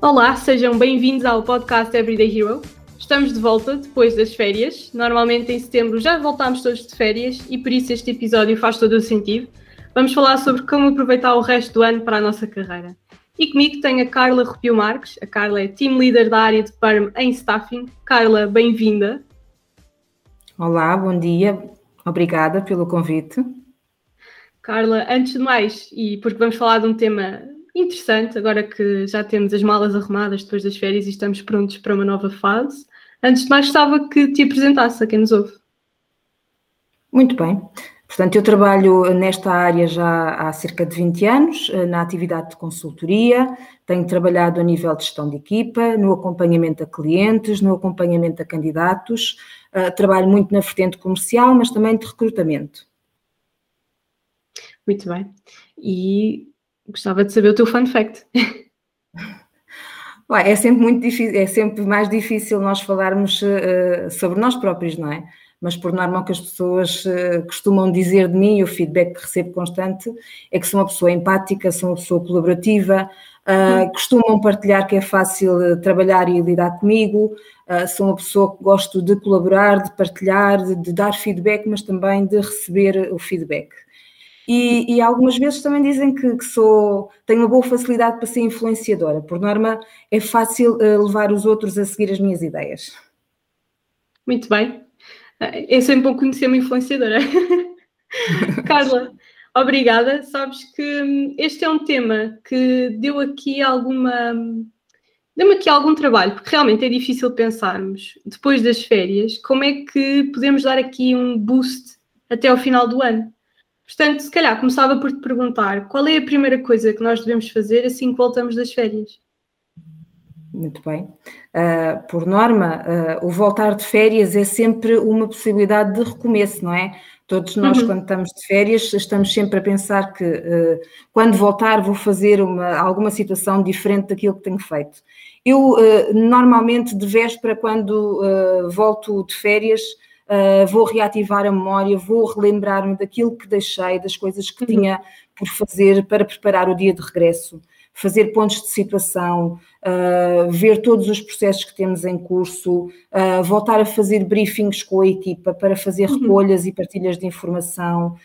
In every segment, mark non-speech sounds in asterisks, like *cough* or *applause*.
Olá, sejam bem-vindos ao podcast Everyday Hero. Estamos de volta depois das férias. Normalmente em setembro já voltámos todos de férias e por isso este episódio faz todo o sentido. Vamos falar sobre como aproveitar o resto do ano para a nossa carreira. E comigo tenho a Carla Rupio Marques. A Carla é Team Leader da área de PERM em Staffing. Carla, bem-vinda. Olá, bom dia. Obrigada pelo convite. Carla, antes de mais, e porque vamos falar de um tema interessante, agora que já temos as malas arrumadas depois das férias e estamos prontos para uma nova fase. Antes de mais, gostava que te apresentasse a quem nos ouve. Muito bem. Portanto, eu trabalho nesta área já há cerca de 20 anos, eh, na atividade de consultoria, tenho trabalhado a nível de gestão de equipa, no acompanhamento a clientes, no acompanhamento a candidatos, eh, trabalho muito na vertente comercial, mas também de recrutamento. Muito bem. E Gostava de saber o teu fun fact. *laughs* é sempre muito difícil, é sempre mais difícil nós falarmos uh, sobre nós próprios, não é? Mas por norma o que as pessoas uh, costumam dizer de mim, o feedback que recebo constante, é que sou uma pessoa empática, sou uma pessoa colaborativa, uh, costumam partilhar que é fácil trabalhar e lidar comigo, sou uma pessoa que gosto de colaborar, de partilhar, de, de dar feedback, mas também de receber o feedback. E, e, algumas vezes também dizem que, que, sou, tenho uma boa facilidade para ser influenciadora. Por norma, é fácil uh, levar os outros a seguir as minhas ideias. Muito bem. Eh, é sempre bom conhecer uma influenciadora. *laughs* Carla, obrigada. Sabes que hum, este é um tema que deu aqui alguma. Deu-me aqui algum trabalho, porque realmente é difícil pensarmos, depois das férias, como é que podemos dar aqui um boost até ao final do ano. Portanto, se calhar começava por te perguntar qual é a primeira coisa que nós devemos fazer assim que voltamos das férias? Muito bem. Uh, por norma, uh, o voltar de férias é sempre uma possibilidade de recomeço, não é? Todos nós, uhum. quando estamos de férias, estamos sempre a pensar que uh, quando voltar vou fazer uma, alguma situação diferente daquilo que tenho feito. Eu, normalmente, de véspera, quando volto de férias, uh, vou reativar a memória, vou relembrar-me daquilo que deixei, das coisas que tinha por fazer para preparar o dia de regresso, fazer pontos de situação, uh, ver todos os processos que temos em curso, uh, voltar a fazer briefings com a equipa para fazer uhum. recolhas e partilhas de informação,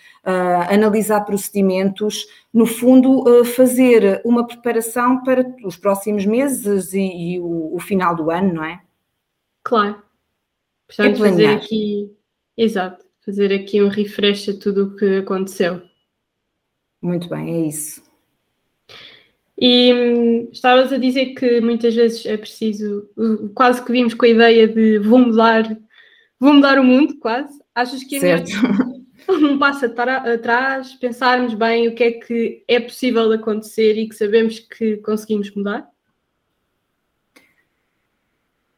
analisar procedimentos, no fundo, fazer uma preparação para os próximos meses e, e o, o final do ano, não é? Claro. Portanto, é fazer aqui, exato, fazer aqui um refresh a tudo o que aconteceu. Muito bem, é isso. E hum, estavas a dizer que muitas vezes é preciso, quase que vimos com a ideia de vou mudar, vou mudar o mundo, quase. Achas que é certo. *laughs* um passo atrás, pensarmos bem o que é que é possível acontecer e que sabemos que conseguimos mudar?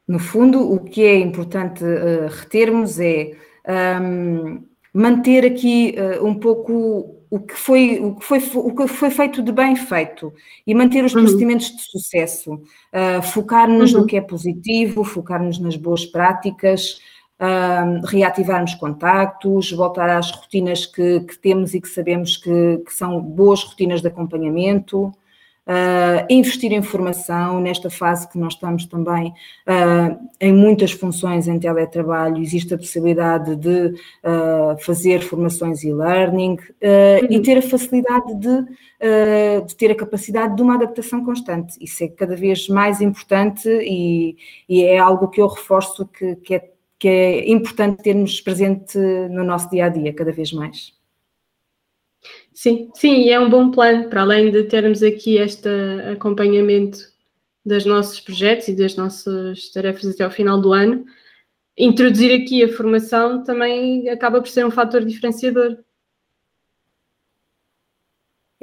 No fundo, o que é importante uh, retermos é um, manter aqui uh, um pouco o que, foi, o, que foi, o que foi feito de bem feito e manter os uhum. procedimentos de sucesso, uh, focar-nos uhum. no que é positivo, focar-nos nas boas práticas, uh, reativarmos contactos, voltar às rotinas que, que temos e que sabemos que, que, são boas rotinas de acompanhamento uh, investir em formação nesta fase que nós estamos também uh, em muitas funções em teletrabalho, existe a possibilidade de uh, fazer formações e-learning uhum. e ter a facilidade de, de, ter a capacidade de uma adaptação constante. Isso é cada vez mais importante e, e é algo que eu reforço que, que é que é importante termos presente no nosso dia a dia, cada vez mais. Sim, sim, é um bom plano, para além de termos aqui este acompanhamento dos nossos projetos e das nossas tarefas até ao final do ano, introduzir aqui a formação também acaba por ser um fator diferenciador.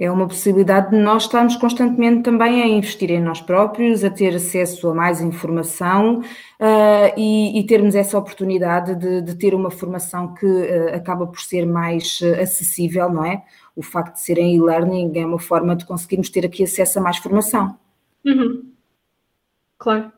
É uma possibilidade de nós estarmos constantemente também a investir em nós próprios, a ter acesso a mais informação uh, e, e, termos essa oportunidade de, de ter uma formação que uh, acaba por ser mais uh, acessível, não é? o facto de serem e-learning é uma forma de conseguirmos ter aqui acesso a mais formação. Uhum. Claro.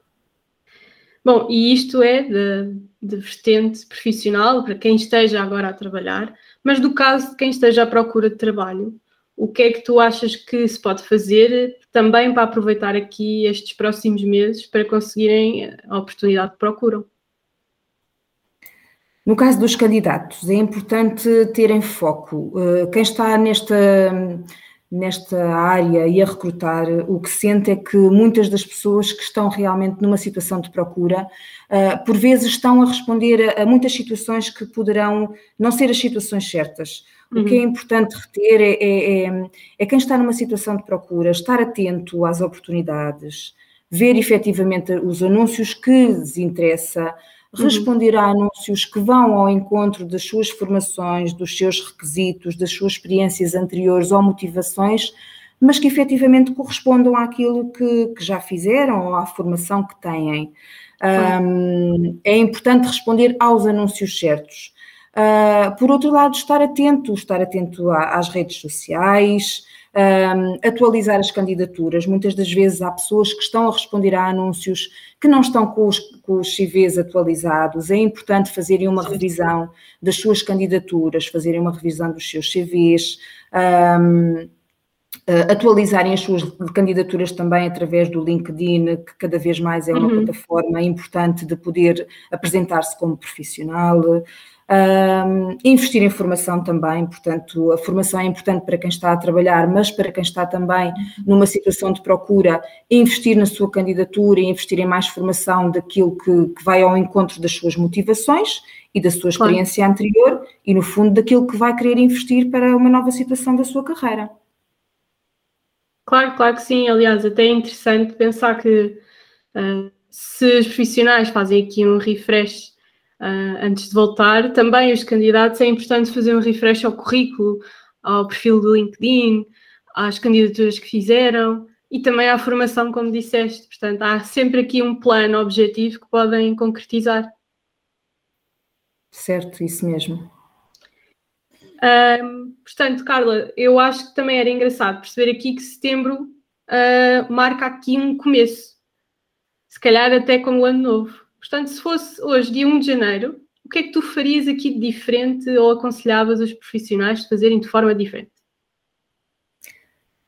Bom, e isto é de, de vertente profissional para quem esteja agora a trabalhar, mas do caso de quem esteja à procura de trabalho, o que é que tu achas que se pode fazer também para aproveitar aqui estes próximos meses para conseguirem a oportunidade que procuram? No caso dos candidatos, é importante terem foco. Eh, quem está nesta, nesta área e a recrutar, o que sente é que muitas das pessoas que estão realmente numa situação de procura, eh, por vezes estão a responder a muitas situações que poderão não ser as situações certas. Uhum. O que é uhum. importante reter é, é, é, é, quem está numa situação de procura, estar atento às oportunidades, ver efetivamente os anúncios que lhes interessa, uhum. responder a anúncios que vão ao encontro das suas formações, dos seus requisitos, das suas experiências anteriores ou motivações, mas que efetivamente correspondam àquilo que, que já fizeram ou à formação que têm. Um, é importante responder aos anúncios certos. Uh, por outro lado, estar atento, estar atento às redes sociais, um, atualizar as candidaturas. Muitas das vezes há pessoas que estão a responder a anúncios que não estão com os, com os CVs atualizados. É importante fazerem uma revisão das suas candidaturas, fazerem uma revisão dos seus CVs. Um, atualizarem as suas candidaturas também através do LinkedIn, que cada vez mais é uma uhum. plataforma importante de poder apresentar-se como profissional. Um, investir em formação também, portanto, a formação é importante para quem está a trabalhar, mas para quem está também numa situação de procura, investir na sua candidatura e investir em mais formação daquilo que, que vai ao encontro das suas motivações e da sua experiência claro. anterior e, no fundo, daquilo que vai querer investir para uma nova situação da sua carreira. Claro, claro que sim. Aliás, até é interessante pensar que uh, se os profissionais fazem aqui um refresh uh, antes de voltar. Também os candidatos é importante fazer um refresh ao currículo, ao perfil do LinkedIn, às candidaturas que fizeram e também à formação, como disseste. Portanto, há sempre aqui um plano objetivo que podem concretizar. Certo, isso mesmo. Um, portanto, Carla, eu acho que também era engraçado perceber aqui que setembro uh, marca aqui um começo, se calhar até como o ano novo. Portanto, se fosse hoje, dia 1 de janeiro, o que é que tu farias aqui de diferente ou aconselhavas os profissionais de fazerem de forma diferente?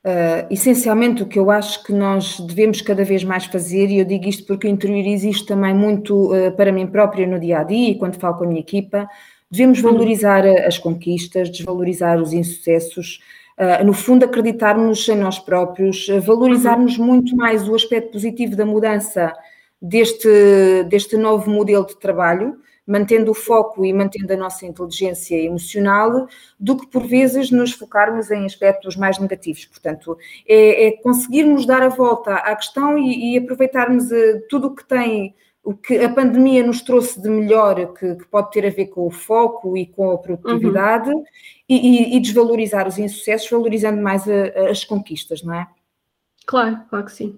Uh, essencialmente, o que eu acho que nós devemos cada vez mais fazer, e eu digo isto porque interiorizo isto também muito uh, para mim própria no dia a dia e quando falo com a minha equipa, devemos uhum. valorizar as conquistas, desvalorizar os insucessos, uh, no fundo, acreditarmos em nós próprios, valorizarmos uhum. muito mais o aspecto positivo da mudança deste, deste novo modelo de trabalho, mantendo o foco e mantendo a nossa inteligência emocional, do que por vezes nos focarmos em aspectos mais negativos. Portanto, é, é conseguirmos dar a volta à questão e, e aproveitarmos uh, tudo o que tem, o que a pandemia nos trouxe de melhor, que, que pode ter a ver com o foco e com a produtividade, uhum. e, e, e, desvalorizar os insucessos, valorizando mais a, as conquistas, não é? Claro, claro que sim.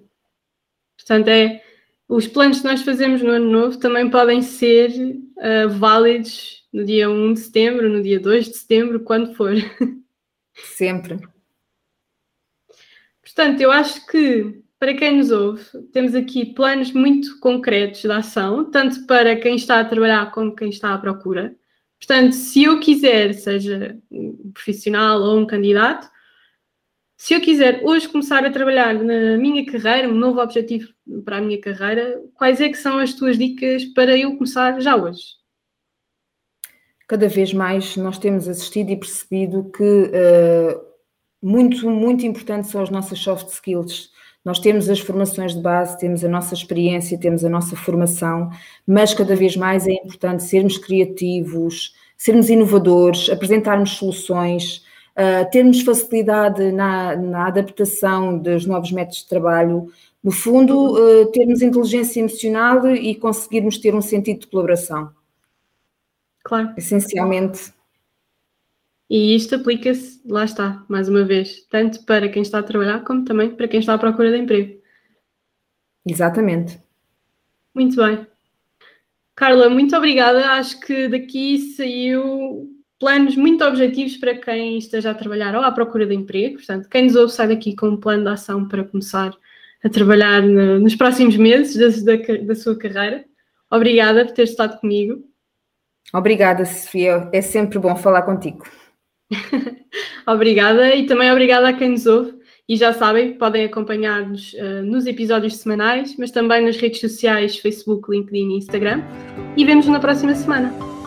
Portanto, é os planos que nós fazemos no ano novo também podem ser uh, válidos no dia 1 de setembro, no dia 2 de setembro, quando for. *laughs* Sempre. Portanto, eu acho que para quem nos ouve, temos aqui planos muito concretos de ação, tanto para quem está a trabalhar como quem está à procura. Portanto, se eu quiser, seja um profissional ou um candidato, se eu quiser hoje começar a trabalhar na minha carreira, um novo objetivo para a minha carreira, quais é que são as tuas dicas para eu começar já hoje? Cada vez mais nós temos assistido e percebido que uh, muito, muito importante são as nossas soft skills. Nós temos as formações de base, temos a nossa experiência, temos a nossa formação, mas cada vez mais é importante sermos criativos, sermos inovadores, apresentarmos soluções, uh, termos facilidade na, na, adaptação dos novos métodos de trabalho, no fundo, uh, termos inteligência emocional e conseguirmos ter um sentido de colaboração. Claro. Essencialmente. E isto aplica-se, lá está, mais uma vez, tanto para quem está a trabalhar como também para quem está à procura de emprego. Exatamente. Muito bem. Carla, muito obrigada. Acho que daqui saiu planos muito objetivos para quem esteja a trabalhar ou à procura de emprego. Portanto, quem nos ouve sai daqui com um plano de ação para começar a trabalhar no, nos próximos meses da, da, da sua carreira. Obrigada por ter estado comigo. Obrigada, Sofia. É sempre bom falar contigo. *laughs* obrigada e também obrigada a quem nos ouve. E já sabem, podem acompanhar-nos uh, nos episódios semanais, mas também nas redes sociais Facebook, LinkedIn e Instagram. E vemos na próxima semana.